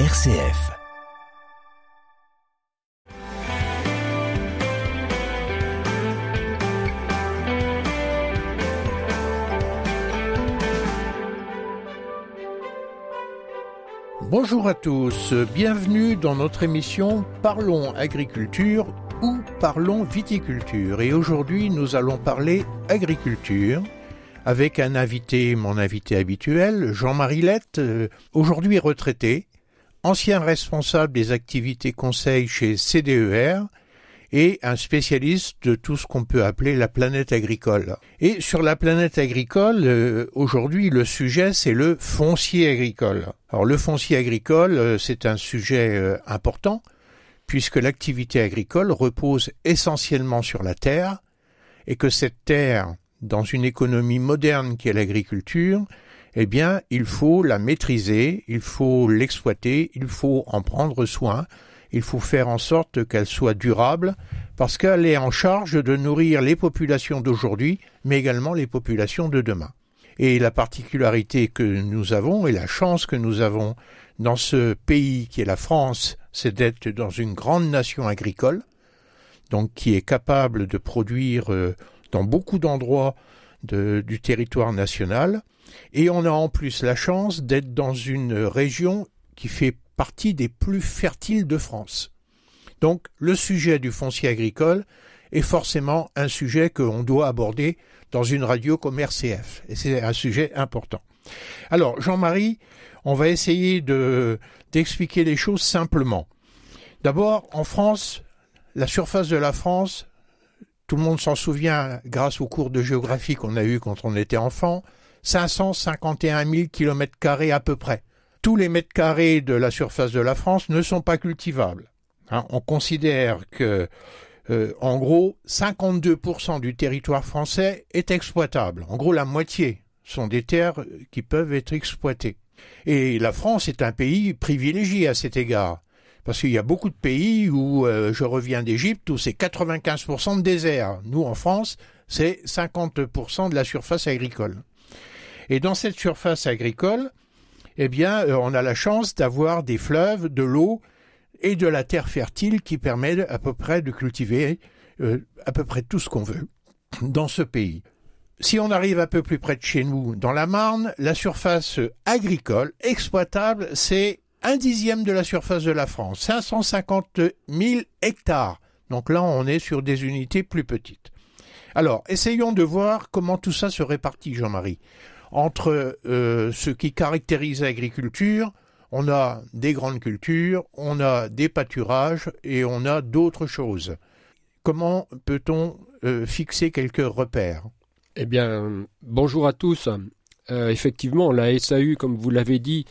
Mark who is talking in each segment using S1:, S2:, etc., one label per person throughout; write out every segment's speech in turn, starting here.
S1: RCF. Bonjour à tous, bienvenue dans notre émission Parlons agriculture ou Parlons viticulture. Et aujourd'hui nous allons parler agriculture avec un invité, mon invité habituel, Jean-Marie Lette, euh, aujourd'hui retraité, ancien responsable des activités conseil chez CDER et un spécialiste de tout ce qu'on peut appeler la planète agricole. Et sur la planète agricole, euh, aujourd'hui, le sujet, c'est le foncier agricole. Alors le foncier agricole, euh, c'est un sujet important, puisque l'activité agricole repose essentiellement sur la terre, et que cette terre, dans une économie moderne qui est l'agriculture, eh bien, il faut la maîtriser, il faut l'exploiter, il faut en prendre soin, il faut faire en sorte qu'elle soit durable, parce qu'elle est en charge de nourrir les populations d'aujourd'hui, mais également les populations de demain. Et la particularité que nous avons et la chance que nous avons dans ce pays qui est la France, c'est d'être dans une grande nation agricole, donc qui est capable de produire euh, dans beaucoup d'endroits du territoire national. Et on a en plus la chance d'être dans une région qui fait partie des plus fertiles de France. Donc le sujet du foncier agricole est forcément un sujet qu'on doit aborder dans une radio comme RCF. Et c'est un sujet important. Alors, Jean-Marie, on va essayer de, d'expliquer les choses simplement. D'abord, en France, la surface de la France tout le monde s'en souvient grâce aux cours de géographie qu'on a eu quand on était enfant, 551 000 kilomètres carrés à peu près. Tous les mètres carrés de la surface de la France ne sont pas cultivables. Hein, on considère que, euh, en gros, 52% du territoire français est exploitable. En gros, la moitié sont des terres qui peuvent être exploitées. Et la France est un pays privilégié à cet égard. Parce qu'il y a beaucoup de pays où, euh, je reviens d'Égypte, où c'est 95% de désert. Nous, en France, c'est 50% de la surface agricole. Et dans cette surface agricole, eh bien, euh, on a la chance d'avoir des fleuves, de l'eau et de la terre fertile qui permettent à peu près de cultiver euh, à peu près tout ce qu'on veut dans ce pays. Si on arrive un peu plus près de chez nous, dans la Marne, la surface agricole exploitable, c'est un dixième de la surface de la France, 550 000 hectares. Donc là, on est sur des unités plus petites. Alors, essayons de voir comment tout ça se répartit, Jean-Marie. Entre euh, ce qui caractérise l'agriculture, on a des grandes cultures, on a des pâturages et on a d'autres choses. Comment peut-on euh, fixer quelques repères?
S2: Eh bien, bonjour à tous. Euh, effectivement, la SAU, comme vous l'avez dit,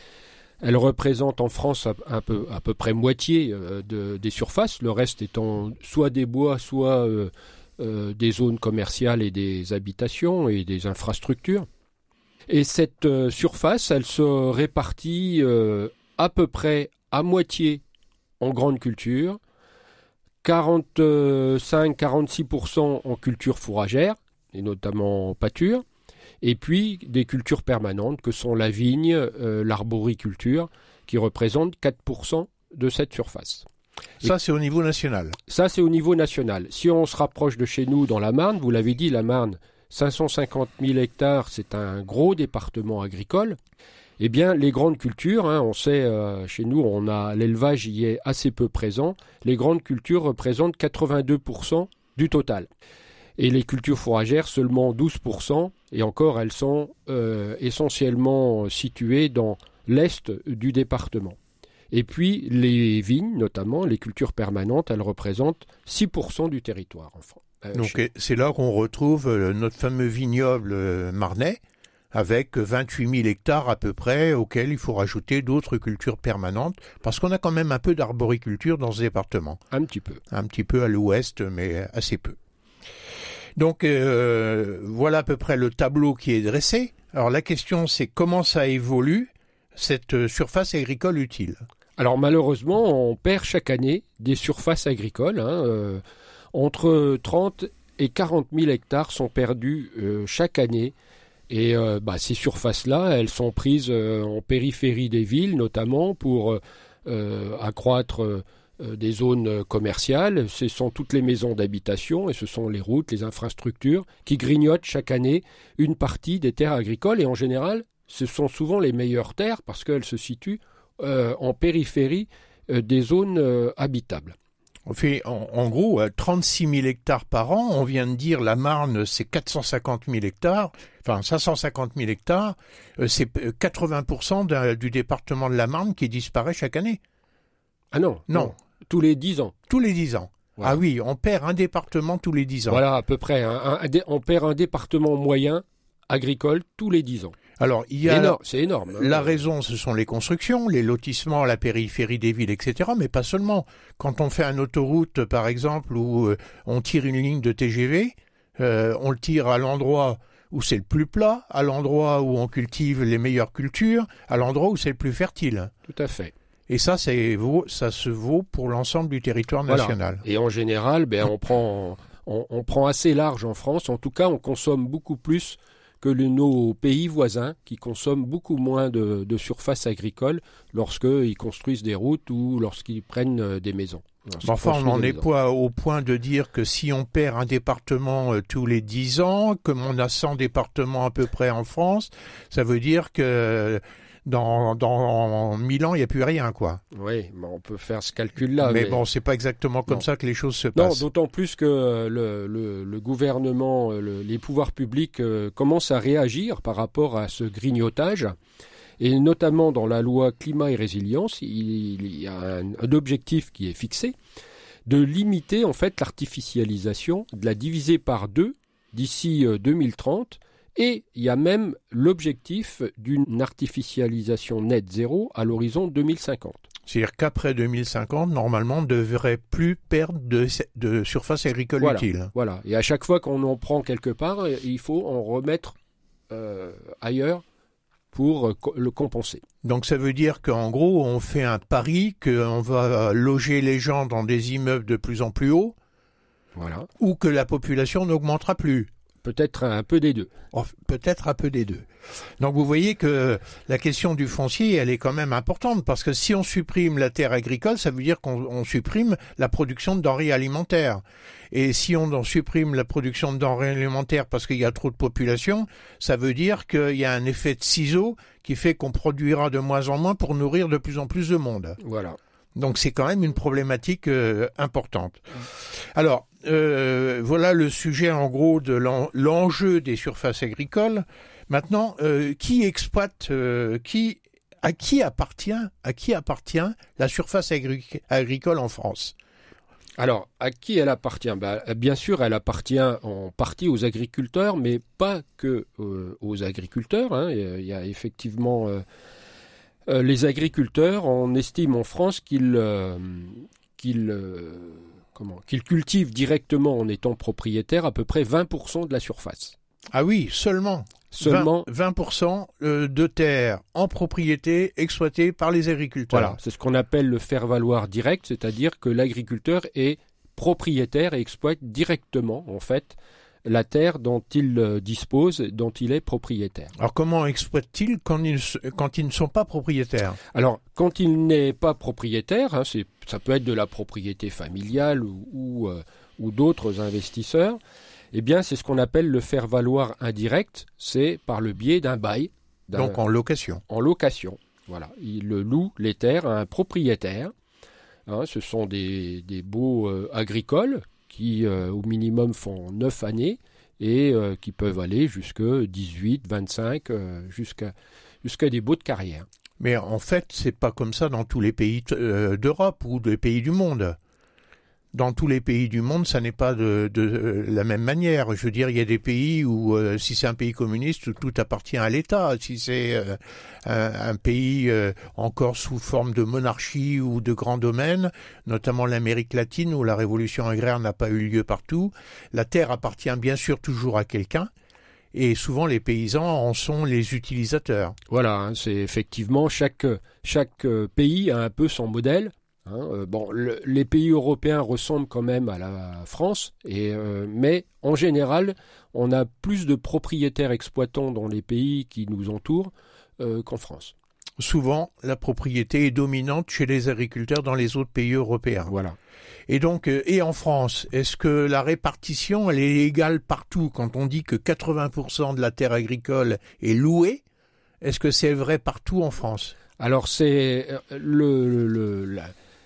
S2: elle représente en France à, peu, près moitié des surfaces, le reste étant soit des bois, soit des zones commerciales et des habitations et des infrastructures. Et cette surface, elle se répartit à peu près à moitié en grande culture, 45-46% en culture fourragère, et notamment en pâture, et puis des cultures permanentes que sont la vigne, euh, l'arboriculture, qui représentent 4% de cette surface.
S1: Ça, c'est au niveau national.
S2: Ça, c'est au niveau national. Si on se rapproche de chez nous dans la Marne, vous l'avez dit, la Marne, 550 000 hectares, c'est un gros département agricole. Eh bien, les grandes cultures, hein, on sait, euh, chez nous, on a l'élevage y est assez peu présent. Les grandes cultures représentent 82% du total et les cultures fourragères seulement 12%, et encore elles sont euh, essentiellement situées dans l'est du département. Et puis les vignes, notamment les cultures permanentes, elles représentent 6% du territoire en France.
S1: Euh, Donc c'est là qu'on retrouve euh, notre fameux vignoble marnais, avec 28 000 hectares à peu près, auxquels il faut rajouter d'autres cultures permanentes, parce qu'on a quand même un peu d'arboriculture dans ce département.
S2: Un petit peu.
S1: Un petit peu à l'ouest, mais assez peu. Donc euh, voilà à peu près le tableau qui est dressé. Alors la question c'est comment ça évolue cette surface agricole utile?
S2: Alors malheureusement on perd chaque année des surfaces agricoles. Hein, euh, entre 30 et 40 000 hectares sont perdus euh, chaque année. Et bah, ces surfaces-là, elles sont prises en périphérie des villes, notamment pour accroître des zones commerciales, ce sont toutes les maisons d'habitation et ce sont les routes, les infrastructures qui grignotent chaque année une partie des terres agricoles et en général, ce sont souvent les meilleures terres parce qu'elles se situent en périphérie des zones habitables.
S1: On fait en, gros 36 000 hectares par an. On vient de dire la Marne, c'est 450 000 hectares, enfin 550 000 hectares. Euh, c'est 80% euh, du département de la Marne qui disparaît chaque année.
S2: Ah non, non. Tous les 10 ans.
S1: Tous les 10 ans. Ah oui, on perd un département tous les 10 ans.
S2: Voilà, à peu près. on perd un département moyen agricole tous les 10 ans.
S1: Alors, il y a
S2: c'est énorme. Hein.
S1: La raison, ce sont les constructions, les lotissements, la périphérie des villes, etc. Mais pas seulement. Quand on fait une autoroute, par exemple, où euh, on tire une ligne de TGV, euh, on le tire à l'endroit où c'est le plus plat, à l'endroit où on cultive les meilleures cultures, à l'endroit où c'est le plus fertile.
S2: Tout à fait.
S1: Et ça, ça se vaut pour l'ensemble du territoire national.
S2: Et en général, ben, on, prend, on prend assez large en France. En tout cas, on consomme beaucoup plus que nos pays voisins qui consomment beaucoup moins de, surface agricole lorsqu'ils construisent des routes ou lorsqu'ils prennent euh, des maisons.
S1: Enfin, on n'en est pas au point de dire que si on perd un département euh, tous les 10 ans, comme on a 100 départements à peu près en France, ça veut dire que dans, dans 1000 ans, il n'y a plus rien, quoi.
S2: Oui, mais on peut faire ce calcul-là.
S1: Mais, bon, c'est pas exactement comme ça que les choses se passent.
S2: Non, d'autant plus que le, le, gouvernement, les pouvoirs publics euh, commencent à réagir par rapport à ce grignotage. Et notamment dans la loi climat et résilience, il, y a un, un objectif qui est fixé de limiter en fait l'artificialisation, de la diviser par deux d'ici 2030 euh, et il y a même l'objectif d'une artificialisation nette zéro à l'horizon 2050.
S1: C'est-à-dire qu'après 2050, normalement, on ne devrait plus perdre de, surface agricole utile.
S2: Voilà. Et à chaque fois qu'on en prend quelque part, il faut en remettre euh, ailleurs pour euh, le compenser.
S1: Donc ça veut dire qu'en gros, on fait un pari qu'on va loger les gens dans des immeubles de plus en plus hauts,
S2: voilà.
S1: ou que la population n'augmentera plus.
S2: Peut-être un peu des deux.
S1: Peut-être un peu des deux. Donc vous voyez que la question du foncier, elle est quand même importante parce que si on supprime la terre agricole, ça veut dire qu'on supprime la production de denrées alimentaires. Et si on en supprime la production de denrées alimentaires parce qu'il y a trop de population, ça veut dire qu'il y a un effet de ciseau qui fait qu'on produira de moins en moins pour nourrir de plus en plus de monde.
S2: Voilà.
S1: Donc c'est quand même une problématique euh, importante. Alors euh, voilà le sujet en gros de l'enjeu des surfaces agricoles. Maintenant, euh, qui exploite, qui à qui appartient, à qui appartient la surface agricole en France?
S2: Alors, à qui elle appartient? Bah, Bien sûr, elle appartient en partie aux agriculteurs, mais pas que aux agriculteurs. Hein. Il y a effectivement les agriculteurs, on estime en France qu'ils euh, euh, cultivent directement en étant propriétaires à peu près 20% de la surface.
S1: Ah oui, seulement.
S2: Seulement
S1: 20%, de terres en propriété exploitées par les agriculteurs.
S2: Voilà, c'est ce qu'on appelle le faire valoir direct, c'est-à-dire que l'agriculteur est propriétaire et exploite directement en fait la terre dont il euh, dispose, dont il est propriétaire.
S1: Alors comment exploite-t-il quand ils, quand ils ne sont pas propriétaires?
S2: Alors quand il n'est pas propriétaire, hein, ça peut être de la propriété familiale ou, euh, ou, d'autres investisseurs, eh bien c'est ce qu'on appelle le faire valoir indirect, c'est par le biais d'un bail.
S1: Donc en location.
S2: En location, voilà. Il loue les terres à un propriétaire. Hein, ce sont des, des baux euh, agricoles qui euh, au minimum font 9 années et euh, qui peuvent aller jusqu'à 18, 25, jusqu'à jusqu'à des bouts de carrière.
S1: Mais en fait, c'est pas comme ça dans tous les pays euh, d'Europe ou des pays du monde dans tous les pays du monde, ça n'est pas de, de, la même manière. Je veux dire, il y a des pays où, euh, si c'est un pays communiste, tout appartient à l'État. Si c'est euh, un, pays euh, encore sous forme de monarchie ou de grands domaines, notamment l'Amérique latine où la révolution agraire n'a pas eu lieu partout, la terre appartient bien sûr toujours à quelqu'un. Et souvent, les paysans en sont les utilisateurs.
S2: Voilà, hein, c'est effectivement chaque chaque pays a un peu son modèle Hein, euh, bon, les pays européens ressemblent quand même à la France, et, euh, mais en général, on a plus de propriétaires exploitants dans les pays qui nous entourent euh, qu'en France.
S1: souvent la propriété est dominante chez les agriculteurs dans les autres pays européens.
S2: Voilà.
S1: Et donc, et en France, est-ce que la répartition, elle est égale partout? Quand on dit que 80% de la terre agricole est louée Est-ce que c'est vrai partout en France?
S2: Alors, c'est le, le, la,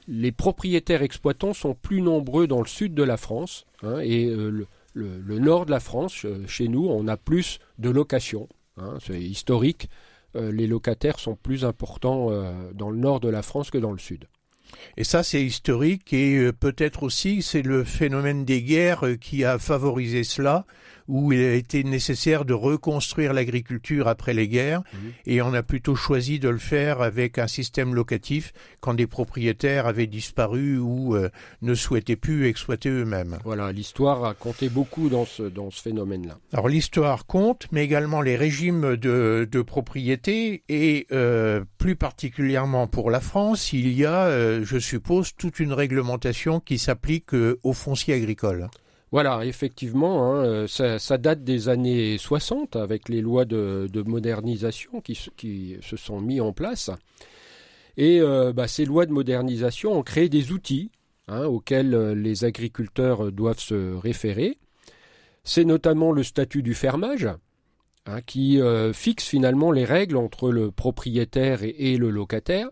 S2: les propriétaires exploitants sont plus nombreux dans le sud de la France hein, et euh, le, nord de la France, chez nous, on a plus de locations. Hein, c'est historique. Euh, les locataires sont plus importants euh, dans le nord de la France que dans le sud.
S1: Et ça, c'est historique et euh, peut-être aussi c'est le phénomène des guerres qui a favorisé cela où il a été nécessaire de reconstruire l'agriculture après les guerres, mmh. et on a plutôt choisi de le faire avec un système locatif quand des propriétaires avaient disparu ou euh, ne souhaitaient plus exploiter eux-mêmes.
S2: Voilà, l'histoire a compté beaucoup dans ce, dans ce phénomène-là.
S1: Alors l'histoire compte, mais également les régimes de, de propriété, et euh, plus particulièrement pour la France, il y a, euh, je suppose, toute une réglementation qui s'applique aux fonciers agricoles.
S2: Voilà, effectivement, hein, euh, ça, date des années 60 avec les lois de, de modernisation qui, se sont mis en place. Et euh, bah, ces lois de modernisation ont créé des outils hein, auxquels euh, les agriculteurs doivent se référer. C'est notamment le statut du fermage, hein, qui fixe finalement les règles entre le propriétaire et, le locataire,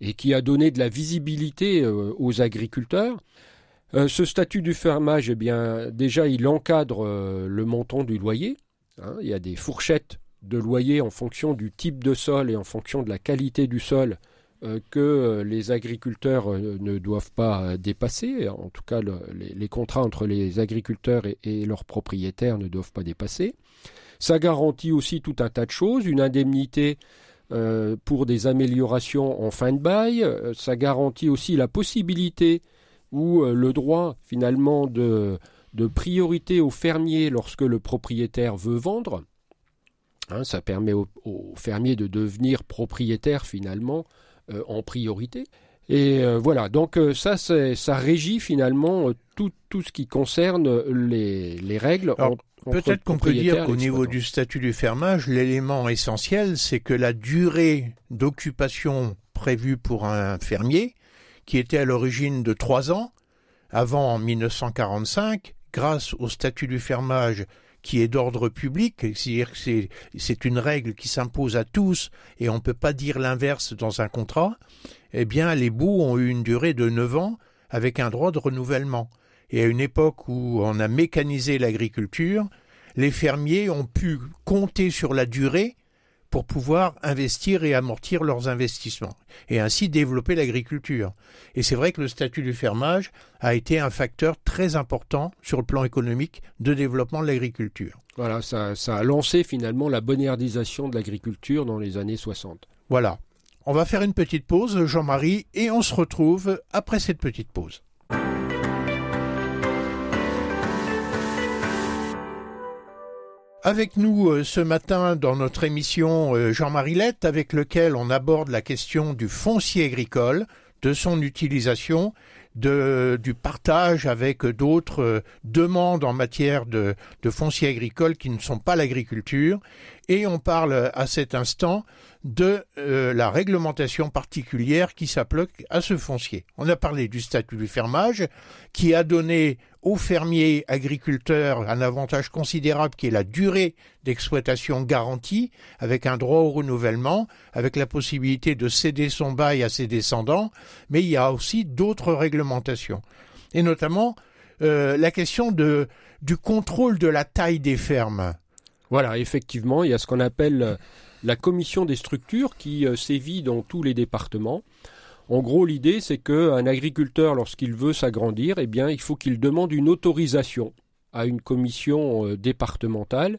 S2: et qui a donné de la visibilité aux agriculteurs. Euh, ce statut du fermage, eh bien, déjà, il encadre euh, le montant du loyer. Hein, il y a des fourchettes de loyer en fonction du type de sol et en fonction de la qualité du sol euh, que les agriculteurs ne doivent pas dépasser. En tout cas, le, les, contrats entre les agriculteurs et, leurs propriétaires ne doivent pas dépasser. Ça garantit aussi tout un tas de choses, une indemnité pour des améliorations en fin de bail. Ça garantit aussi la possibilité où euh, le droit finalement de, de priorité aux fermiers lorsque le propriétaire veut vendre. Hein, ça permet aux, aux, fermiers de devenir propriétaires finalement euh, en priorité. Et euh, voilà, donc euh, ça, ça régit finalement tout, tout ce qui concerne les, les règles.
S1: Peut-être qu'on peut dire qu'au niveau du statut du fermage, l'élément essentiel, c'est que la durée d'occupation prévue pour un fermier qui était à l'origine de trois ans, avant en 1945, grâce au statut du fermage qui est d'ordre public, c'est-à-dire que c'est une règle qui s'impose à tous et on ne peut pas dire l'inverse dans un contrat, eh bien les bouts ont eu une durée de neuf ans avec un droit de renouvellement. Et à une époque où on a mécanisé l'agriculture, les fermiers ont pu compter sur la durée pour pouvoir investir et amortir leurs investissements et ainsi développer l'agriculture. Et c'est vrai que le statut du fermage a été un facteur très important sur le plan économique de développement de l'agriculture.
S2: Voilà, ça, ça, a lancé finalement la bonherdisation de l'agriculture dans les années 60.
S1: Voilà. On va faire une petite pause, Jean-Marie, et on se retrouve après cette petite pause. Avec nous euh, ce matin dans notre émission euh, Jean-Marie Lette, avec lequel on aborde la question du foncier agricole, de son utilisation, du partage avec d'autres euh, demandes en matière de foncier agricole qui ne sont pas l'agriculture. Et on parle à cet instant de euh, la réglementation particulière qui s'applique à ce foncier. On a parlé du statut du fermage qui a donné aux fermiers agriculteurs un avantage considérable qui est la durée d'exploitation garantie avec un droit au renouvellement, avec la possibilité de céder son bail à ses descendants, mais il y a aussi d'autres réglementations. Et notamment euh, la question du contrôle de la taille des fermes.
S2: Voilà, effectivement, il y a ce qu'on appelle la commission des structures qui euh, sévit dans tous les départements. En gros, l'idée, c'est qu'un agriculteur, lorsqu'il veut s'agrandir, eh bien, il faut qu'il demande une autorisation à une commission euh, départementale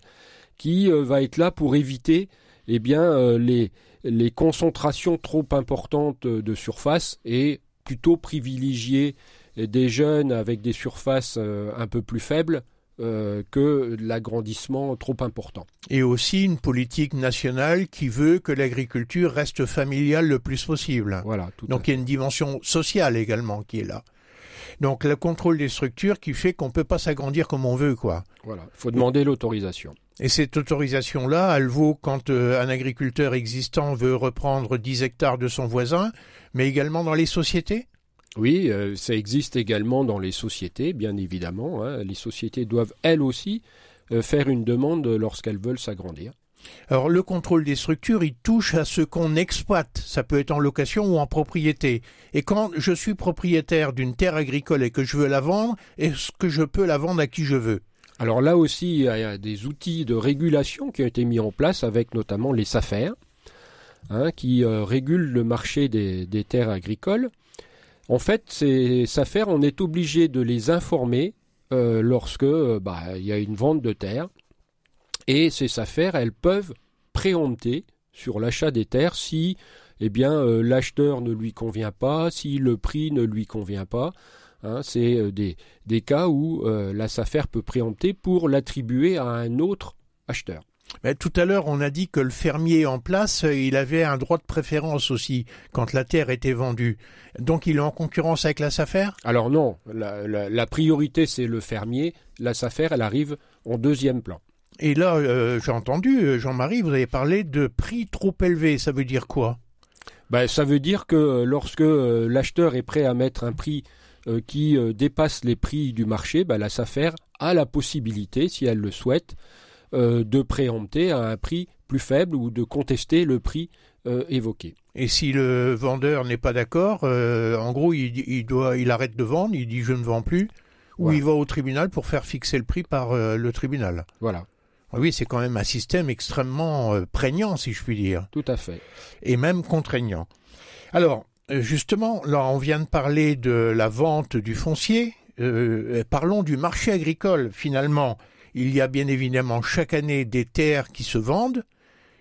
S2: qui euh, va être là pour éviter eh bien, euh, les, les concentrations trop importantes de surface et plutôt privilégier des jeunes avec des surfaces euh, un peu plus faibles euh, que l'agrandissement trop important.
S1: Et aussi une politique nationale qui veut que l'agriculture reste familiale le plus possible.
S2: Voilà.
S1: Donc il y a une dimension sociale également qui est là. Donc le contrôle des structures qui fait qu'on peut pas s'agrandir comme on veut, quoi.
S2: Voilà, il faut demander l'autorisation.
S1: Et cette autorisation-là, elle vaut quand euh, un agriculteur existant veut reprendre 10 hectares de son voisin, mais également dans les sociétés?
S2: Oui, euh, ça existe également dans les sociétés, bien évidemment. hein. Les sociétés doivent elles aussi euh, faire une demande lorsqu'elles veulent s'agrandir.
S1: Alors le contrôle des structures, il touche à ce qu'on exploite. Ça peut être en location ou en propriété. Et quand je suis propriétaire d'une terre agricole et que je veux la vendre, est-ce que je peux la vendre à qui je veux?
S2: Alors là aussi, il y a des outils de régulation qui ont été mis en place avec notamment les SAFER, hein, qui euh, régulent le marché des, des terres agricoles. En fait, ces SAFER, on est obligé de les informer euh, lorsque euh, bah, il y a une vente de terre. Et ces SAFER, elles peuvent préempter sur l'achat des terres si eh bien euh, l'acheteur ne lui convient pas, si le prix ne lui convient pas. Hein, c'est des, cas où la SAFER peut préempter pour l'attribuer à un autre acheteur.
S1: Mais tout à l'heure, on a dit que le fermier en place, euh, il avait un droit de préférence aussi quand la terre était vendue. Donc il est en concurrence avec la SAFER?
S2: Alors non, la, la- la priorité c'est le fermier, la SAFER elle arrive en deuxième plan.
S1: Et là, euh, j'ai entendu, euh, Jean-Marie, vous avez parlé de prix trop élevé. Ça veut dire quoi?
S2: Ben, ça veut dire que lorsque l'acheteur est prêt à mettre un prix qui dépasse les prix du marché, ben, la SAFER a la possibilité, si elle le souhaite, euh, de préempter à un prix plus faible ou de contester le prix euh, évoqué.
S1: Et si le vendeur n'est pas d'accord, euh, en gros, il, il doit, il arrête de vendre, il dit je ne vends plus, ou il va au tribunal pour faire fixer le prix par le tribunal.
S2: Voilà,
S1: Ah Oui, c'est quand même un système extrêmement prégnant, si je puis dire,
S2: tout à fait.
S1: et même contraignant. Alors, justement, là, on vient de parler de la vente du foncier. Euh, parlons du marché agricole. Finalement, il y a bien évidemment chaque année des terres qui se vendent.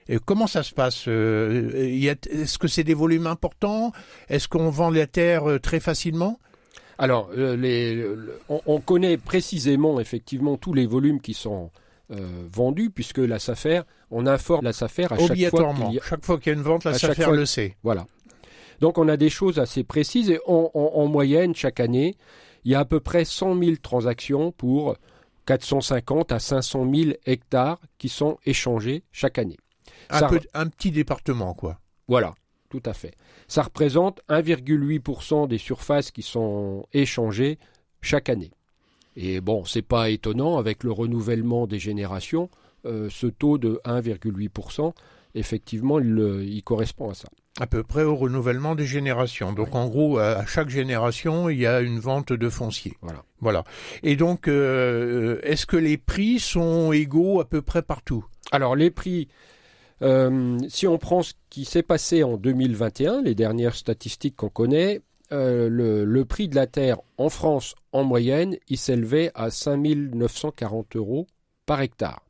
S1: Et comment ça se passe Euh, a- Est-ce que c'est des volumes importants? Est-ce qu'on vend la terre euh, très facilement?
S2: Alors, euh, les- on, on connaît précisément effectivement tous les volumes qui sont euh, vendus, puisque la SAFER, on informe la SAFER à chaque fois
S1: Obligatoirement.
S2: qu'il y a-
S1: Chaque fois qu'il y a une vente, la SAFER
S2: fois-
S1: le sait.
S2: Voilà. Donc on a des choses assez précises et en moyenne, chaque année, il y a à peu près 100 000 transactions pour 450 à 500 000 hectares qui sont échangés chaque année.
S1: Un,
S2: Ça-
S1: peu- un petit département, quoi.
S2: Voilà, tout à fait. Ça représente 1,8% des surfaces qui sont échangées chaque année. Et bon, c'est pas étonnant avec le renouvellement des générations, euh, ce taux de 1,8%, effectivement, il, euh, il correspond à ça.
S1: À peu près au renouvellement des générations. Donc en gros, à chaque génération, il y a une vente de foncier.
S2: Voilà.
S1: Voilà. Et donc, euh, est-ce que les prix sont égaux à peu près partout?
S2: Alors les prix, euh, si on prend ce qui s'est passé en 2021, les dernières statistiques qu'on connaît, euh, le, le prix de la terre en France, en moyenne, il s'élevait à 5 940 euros par hectare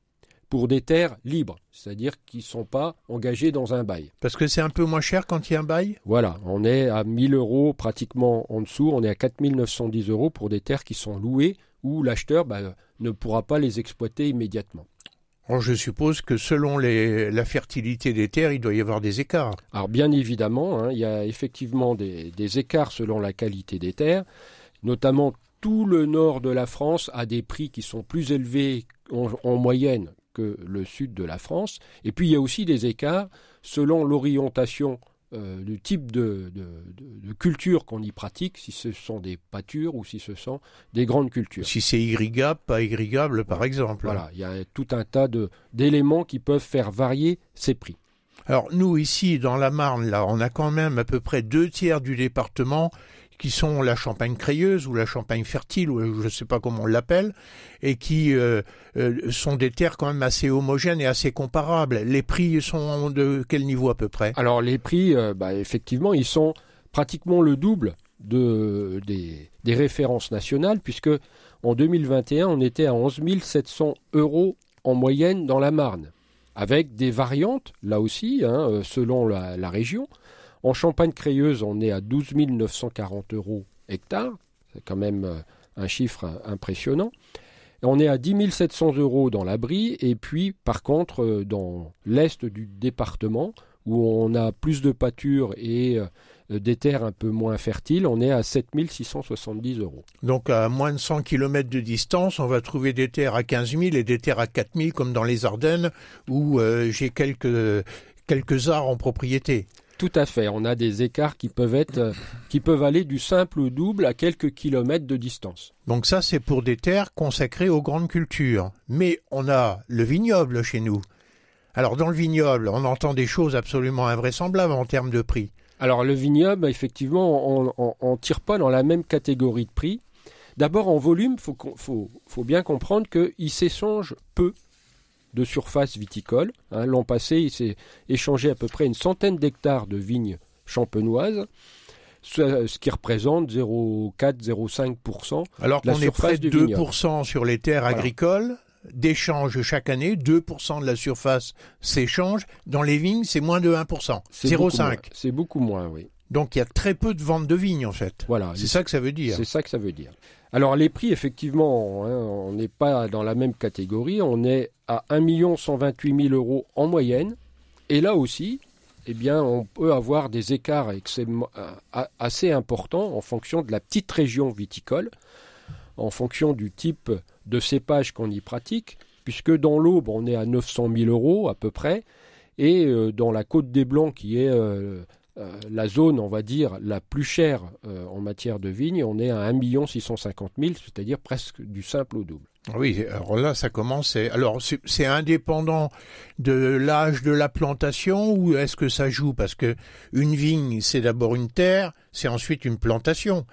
S2: pour des terres libres, c'est-à-dire qui ne sont pas engagées dans un bail.
S1: Parce que c'est un peu moins cher quand il y a un bail?
S2: Voilà, on est à 1000 euros pratiquement en dessous, on est à 4 910 euros pour des terres qui sont louées où l'acheteur bah, ne pourra pas les exploiter immédiatement.
S1: Alors, je suppose que selon les, la fertilité des terres, il doit y avoir des écarts.
S2: Alors bien évidemment, hein, il y a effectivement des, des écarts selon la qualité des terres, notamment tout le nord de la France a des prix qui sont plus élevés en, en moyenne que le sud de la France, et puis il y a aussi des écarts selon l'orientation euh, du type de, de- de- de culture qu'on y pratique, si ce sont des pâtures ou si ce sont des grandes cultures.
S1: Si c'est irrigable, pas irrigable, par exemple.
S2: Voilà, il y a tout un tas d'éléments qui peuvent faire varier ces prix.
S1: Alors nous ici dans la Marne, là, on a quand même à peu près deux tiers du département qui sont la Champagne crayeuse ou la Champagne fertile, ou je ne sais pas comment on l'appelle, et qui euh, euh, sont des terres quand même assez homogènes et assez comparables. Les prix sont de quel niveau à peu près?
S2: Alors les prix, euh, bah, effectivement, ils sont pratiquement le double de, des, références nationales, puisque en 2021, on était à 11 700 euros en moyenne dans la Marne, avec des variantes, là aussi, hein, selon la région. En Champagne-Crayeuse, on est à 12 940 euros hectare, c'est quand même euh, un chiffre euh, impressionnant. On est à 10 700 euros dans la Brie, et puis par contre, euh, dans l'est du département, où on a plus de pâture et des terres un peu moins fertiles, on est à 7670 euros.
S1: Donc à moins de 100 km de distance, on va trouver des terres à 15 000 et des terres à 4 000 comme dans les Ardennes où j'ai quelques, quelques arts en propriété.
S2: Tout à fait. On a des écarts qui peuvent être, euh, qui peuvent aller du simple au double à quelques kilomètres de distance.
S1: Donc ça, c'est pour des terres consacrées aux grandes cultures. Mais on a le vignoble chez nous. Alors dans le vignoble, on entend des choses absolument invraisemblables en termes de prix.
S2: Alors le vignoble, effectivement, on ne tire pas dans la même catégorie de prix. D'abord en volume, il faut, bien comprendre qu'il s'échange peu de surface viticole. Hein. L'an passé, il s'est échangé à peu près une centaine d'hectares de vignes champenoises, ce, qui représente 0,4-0,5%.
S1: Alors qu'on est près de 2% sur les terres agricoles d'échange chaque année, 2% de la surface s'échange. Dans les vignes, c'est moins de 1%, 0,5.
S2: C'est beaucoup moins, oui.
S1: Donc il y a très peu de ventes de vignes en fait. Voilà. C'est ça que ça veut dire.
S2: C'est ça que ça veut dire. Alors les prix, effectivement, hein, on n'est pas dans la même catégorie. On est à 1 128 000 euros en moyenne. Et là aussi, eh bien, on peut avoir des écarts euh, assez importants en fonction de la petite région viticole, en fonction du type de cépage qu'on y pratique, puisque dans l'Aube, on est à 900 000 euros à peu près, et euh, dans la Côte des Blancs, qui est euh, la zone, on va dire, la plus chère en matière de vigne, on est à 1 650 000, c'est-à-dire presque du simple au double.
S1: Oui, alors là, ça commence. Alors, c'est indépendant de l'âge de la plantation ou est-ce que ça joue? Parce que une vigne, c'est d'abord une terre, c'est ensuite une plantation.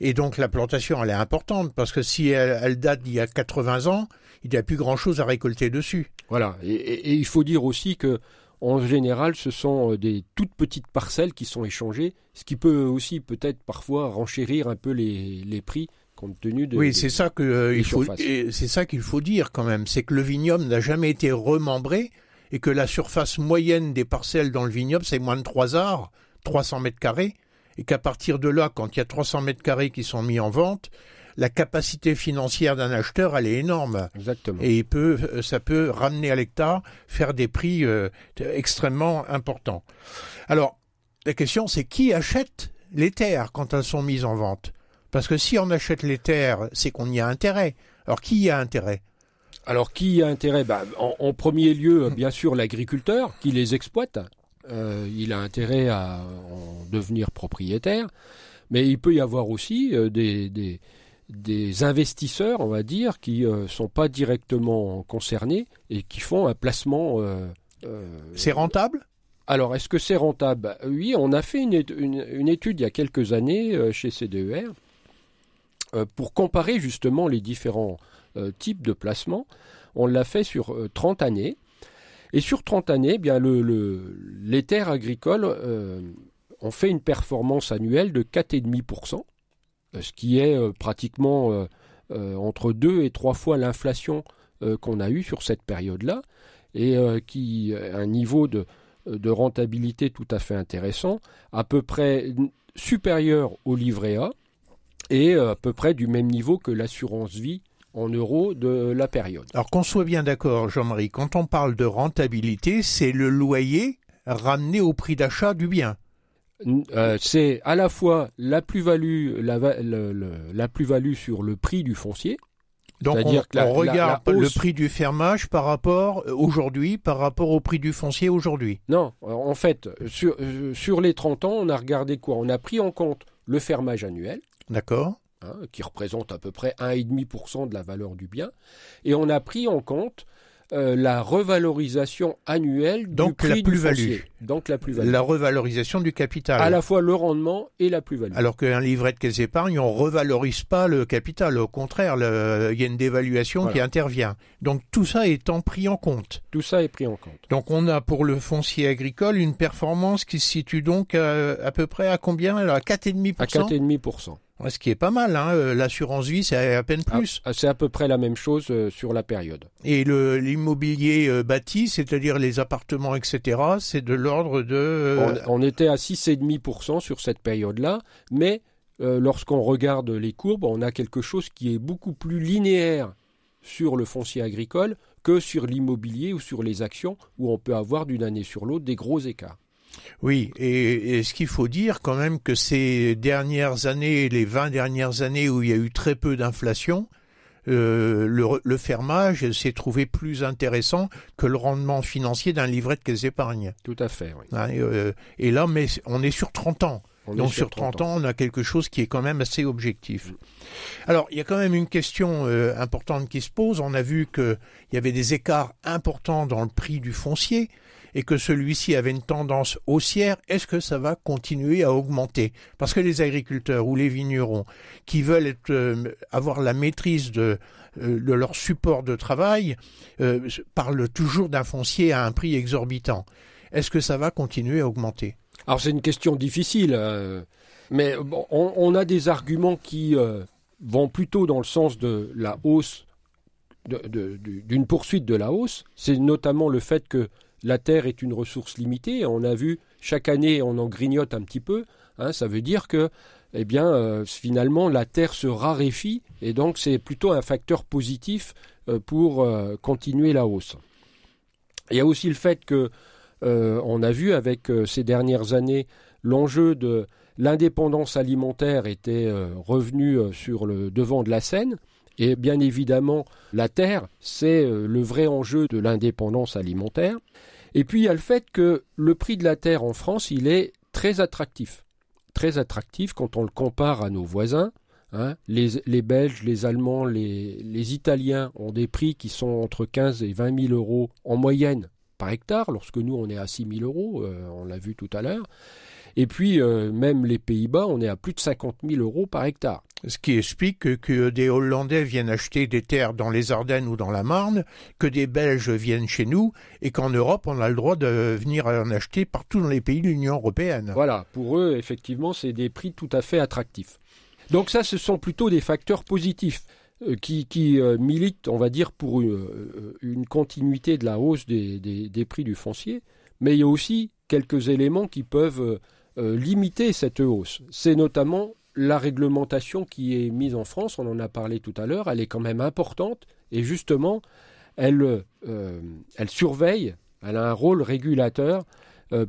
S1: Et donc la plantation, elle est importante parce que si elle, date d'il y a 80 ans, il n'y a plus grand-chose à récolter dessus.
S2: Voilà. Et, il faut dire aussi que en général, ce sont euh, des toutes petites parcelles qui sont échangées, ce qui peut aussi peut-être parfois renchérir un peu les, prix compte tenu de.
S1: Oui, c'est ça que euh, il faut. C'est ça qu'il faut dire quand même, c'est que le vignoble n'a jamais été remembré et que la surface moyenne des parcelles dans le vignoble, c'est moins de 3 arts, 300 mètres carrés et qu'à partir de là, quand il y a 300 mètres carrés qui sont mis en vente, la capacité financière d'un acheteur, elle est énorme.
S2: Exactement.
S1: Et il peut, euh, ça peut ramener à l'hectare, faire des prix euh, extrêmement importants. Alors, la question, c'est qui achète les terres quand elles sont mises en vente? Parce que si on achète les terres, c'est qu'on y a intérêt. Alors, qui y a intérêt?
S2: Alors, qui y a intérêt? Bah, en, premier lieu, bien sûr, l'agriculteur qui les exploite. Euh, il a intérêt à en devenir propriétaire, mais il peut y avoir aussi euh, des, des, investisseurs, on va dire, qui ne euh, sont pas directement concernés et qui font un placement.
S1: c'est rentable?
S2: Alors, est-ce que c'est rentable? Oui, on a fait une, une, étude il y a quelques années chez CDER pour comparer justement les différents types de placements. On l'a fait sur 30 années et sur 30 années, eh bien le, les terres agricoles euh, ont fait une performance annuelle de 4,5%, euh, ce qui est euh, pratiquement entre deux et trois fois l'inflation qu'on a eue sur cette période-là, et qui a un niveau de, de rentabilité tout à fait intéressant, à peu près supérieur au livret A, et à peu près du même niveau que l'assurance vie en euros de la période.
S1: Alors qu'on soit bien d'accord, Jean-Marie, quand on parle de rentabilité, c'est le loyer ramené au prix d'achat du bien.
S2: Euh, c'est à la fois la plus-value la, plus-value sur le prix du foncier.
S1: Donc on, regarde le prix du fermage par rapport euh, aujourd'hui, par rapport au prix du foncier aujourd'hui.
S2: Non, en fait, sur, euh, sur les 30 ans, on a regardé quoi? On a pris en compte le fermage annuel.
S1: D'accord.
S2: Hein, qui représente à peu près 1,5% de la valeur du bien, et on a pris en compte euh, la revalorisation annuelle
S1: du
S2: prix
S1: la plus-value.
S2: Donc la plus-value.
S1: La revalorisation du capital.
S2: À la fois le rendement et la plus-value.
S1: Alors qu'un livret de caisse épargne, on revalorise pas le capital. Au contraire, il y a une dévaluation qui intervient. Donc tout ça étant pris en compte.
S2: Tout ça est pris en compte.
S1: Donc on a pour le foncier agricole une performance qui se situe donc à, à peu près à combien? À 4,5%
S2: À 4,5%
S1: ce qui est pas mal, hein. Euh, l'assurance vie c'est à peine plus.
S2: Ah, c'est à peu près la même chose euh, sur la période.
S1: Et l'immobilier euh, bâti, c'est-à-dire les appartements, etc., c'est de l'ordre de...
S2: On, on, était à 6,5% sur cette période-là, mais lorsqu'on regarde les courbes, on a quelque chose qui est beaucoup plus linéaire sur le foncier agricole que sur l'immobilier ou sur les actions, où on peut avoir d'une année sur l'autre des gros écarts.
S1: Oui, et, ce qu'il faut dire quand même que ces dernières années, les 20 dernières années où il y a eu très peu d'inflation, euh, le, fermage s'est trouvé plus intéressant que le rendement financier d'un livret de caisse d'épargne.
S2: Tout à fait, oui.
S1: Hein, euh, et là, mais on est sur 30 ans. Donc sur 30, ans, on a quelque chose qui est quand même assez objectif. Alors, il y a quand même une question euh, importante qui se pose. On a vu qu'il y avait des écarts importants dans le prix du foncier et que celui-ci avait une tendance haussière, est-ce que ça va continuer à augmenter? Parce que les agriculteurs ou les vignerons qui veulent euh, avoir la maîtrise de, euh, de, leur support de travail parlent toujours d'un foncier à un prix exorbitant. Est-ce que ça va continuer à augmenter?
S2: Alors c'est une question difficile, euh, mais on, a des arguments qui euh, vont plutôt dans le sens de la hausse, d'une poursuite de la hausse. C'est notamment le fait que la terre est une ressource limitée. On a vu chaque année, on en grignote un petit peu. Hein, ça veut dire que, eh euh, finalement, la terre se raréfie, et donc c'est plutôt un facteur positif pour continuer la hausse. Il y a aussi le fait que euh, on a vu avec euh, ces dernières années l'enjeu de l'indépendance alimentaire était euh, revenu sur le devant de la scène. Et bien évidemment, la terre, c'est le vrai enjeu de l'indépendance alimentaire. Et puis il y a le fait que le prix de la terre en France, il est très attractif. Très attractif quand on le compare à nos voisins. Hein. Les, Belges, les Allemands, les, les, Italiens ont des prix qui sont entre 15 et 20 000 euros en moyenne par hectare, lorsque nous on est à 6 000 euros, euh, on l'a vu tout à l'heure. Et puis, euh, même les Pays-Bas, on est à plus de 50 000 euros par hectare.
S1: Ce qui explique que, des Hollandais viennent acheter des terres dans les Ardennes ou dans la Marne, que des Belges viennent chez nous, et qu'en Europe, on a le droit de venir en acheter partout dans les pays de l'Union européenne.
S2: Voilà, pour eux, effectivement, c'est des prix tout à fait attractifs. Donc ça, ce sont plutôt des facteurs positifs. Euh, qui, qui euh, milite, on va dire, pour une, continuité de la hausse des, des, prix du foncier, mais il y a aussi quelques éléments qui peuvent limiter cette hausse. C'est notamment la réglementation qui est mise en France, on en a parlé tout à l'heure, elle est quand même importante, et justement, elle, elle surveille, elle a un rôle régulateur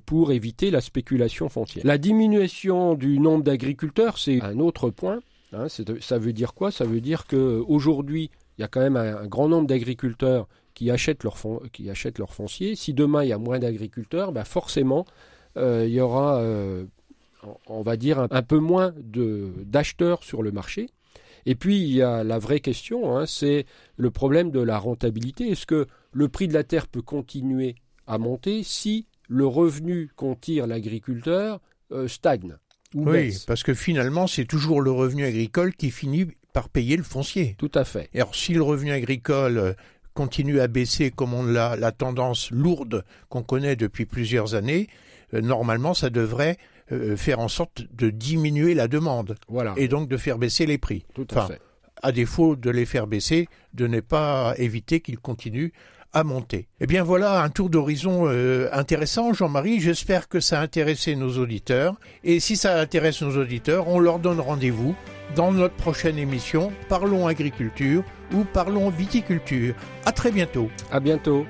S2: pour éviter la spéculation foncière. La diminution du nombre d'agriculteurs, c'est un autre point. Hein, ça veut dire quoi? Ça veut dire qu'aujourd'hui, il y a quand même un, grand nombre d'agriculteurs qui achètent leur, qui achètent leur foncier. Si demain il y a moins d'agriculteurs, bah forcément, euh, il y aura, euh, on va dire, un, peu moins d'acheteurs sur le marché. Et puis il y a la vraie question, hein, c'est le problème de la rentabilité. Est-ce que le prix de la terre peut continuer à monter si le revenu qu'en tire l'agriculteur euh, stagne
S1: oui, parce que finalement, c'est toujours le revenu agricole qui finit par payer le foncier.
S2: Tout à fait.
S1: Et alors, si le revenu agricole euh, continue à baisser comme on l'a la tendance lourde qu'on connaît depuis plusieurs années, euh, normalement, ça devrait euh, faire en sorte de diminuer la demande. Voilà. Et donc de faire baisser les prix.
S2: Tout à fait.
S1: À défaut de les faire baisser, de ne pas éviter qu'ils continuent à monter. Eh bien voilà un tour d'horizon euh, intéressant, Jean-Marie. J'espère que ça a intéressé nos auditeurs. Et si ça intéresse nos auditeurs, on leur donne rendez-vous dans notre prochaine émission Parlons agriculture ou Parlons viticulture. À très bientôt.
S2: À bientôt.